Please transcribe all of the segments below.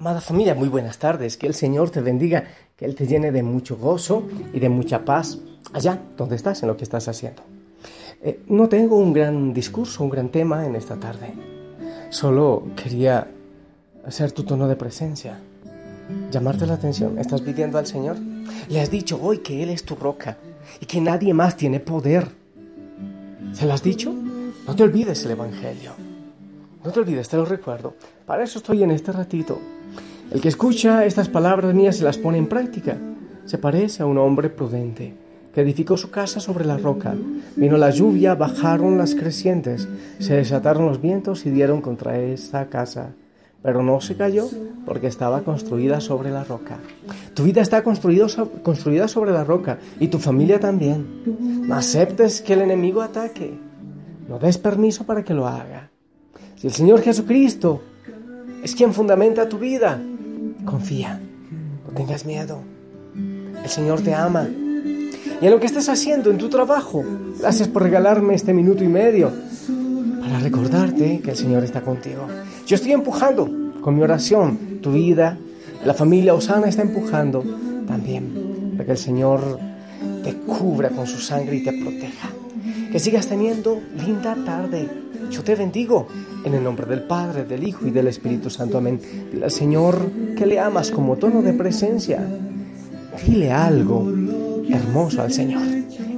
Amada familia, muy buenas tardes. Que el Señor te bendiga, que Él te llene de mucho gozo y de mucha paz allá donde estás, en lo que estás haciendo. Eh, no tengo un gran discurso, un gran tema en esta tarde. Solo quería hacer tu tono de presencia, llamarte la atención. ¿Estás pidiendo al Señor? Le has dicho hoy que Él es tu roca y que nadie más tiene poder. ¿Se lo has dicho? No te olvides el Evangelio. No te olvides, te lo recuerdo. Para eso estoy en este ratito. El que escucha estas palabras mías y las pone en práctica se parece a un hombre prudente que edificó su casa sobre la roca. Vino la lluvia, bajaron las crecientes, se desataron los vientos y dieron contra esa casa. Pero no se cayó porque estaba construida sobre la roca. Tu vida está construida sobre la roca y tu familia también. No aceptes que el enemigo ataque. No des permiso para que lo haga. Si el Señor Jesucristo es quien fundamenta tu vida, confía, no tengas miedo. El Señor te ama. Y en lo que estés haciendo, en tu trabajo, gracias por regalarme este minuto y medio para recordarte que el Señor está contigo. Yo estoy empujando con mi oración tu vida, la familia Osana está empujando también para que el Señor te cubra con su sangre y te proteja. Que sigas teniendo linda tarde. Yo te bendigo en el nombre del Padre, del Hijo y del Espíritu Santo. Amén. Dile al Señor que le amas como tono de presencia. Dile algo hermoso al Señor.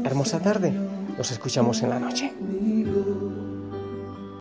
Hermosa tarde. Nos escuchamos en la noche.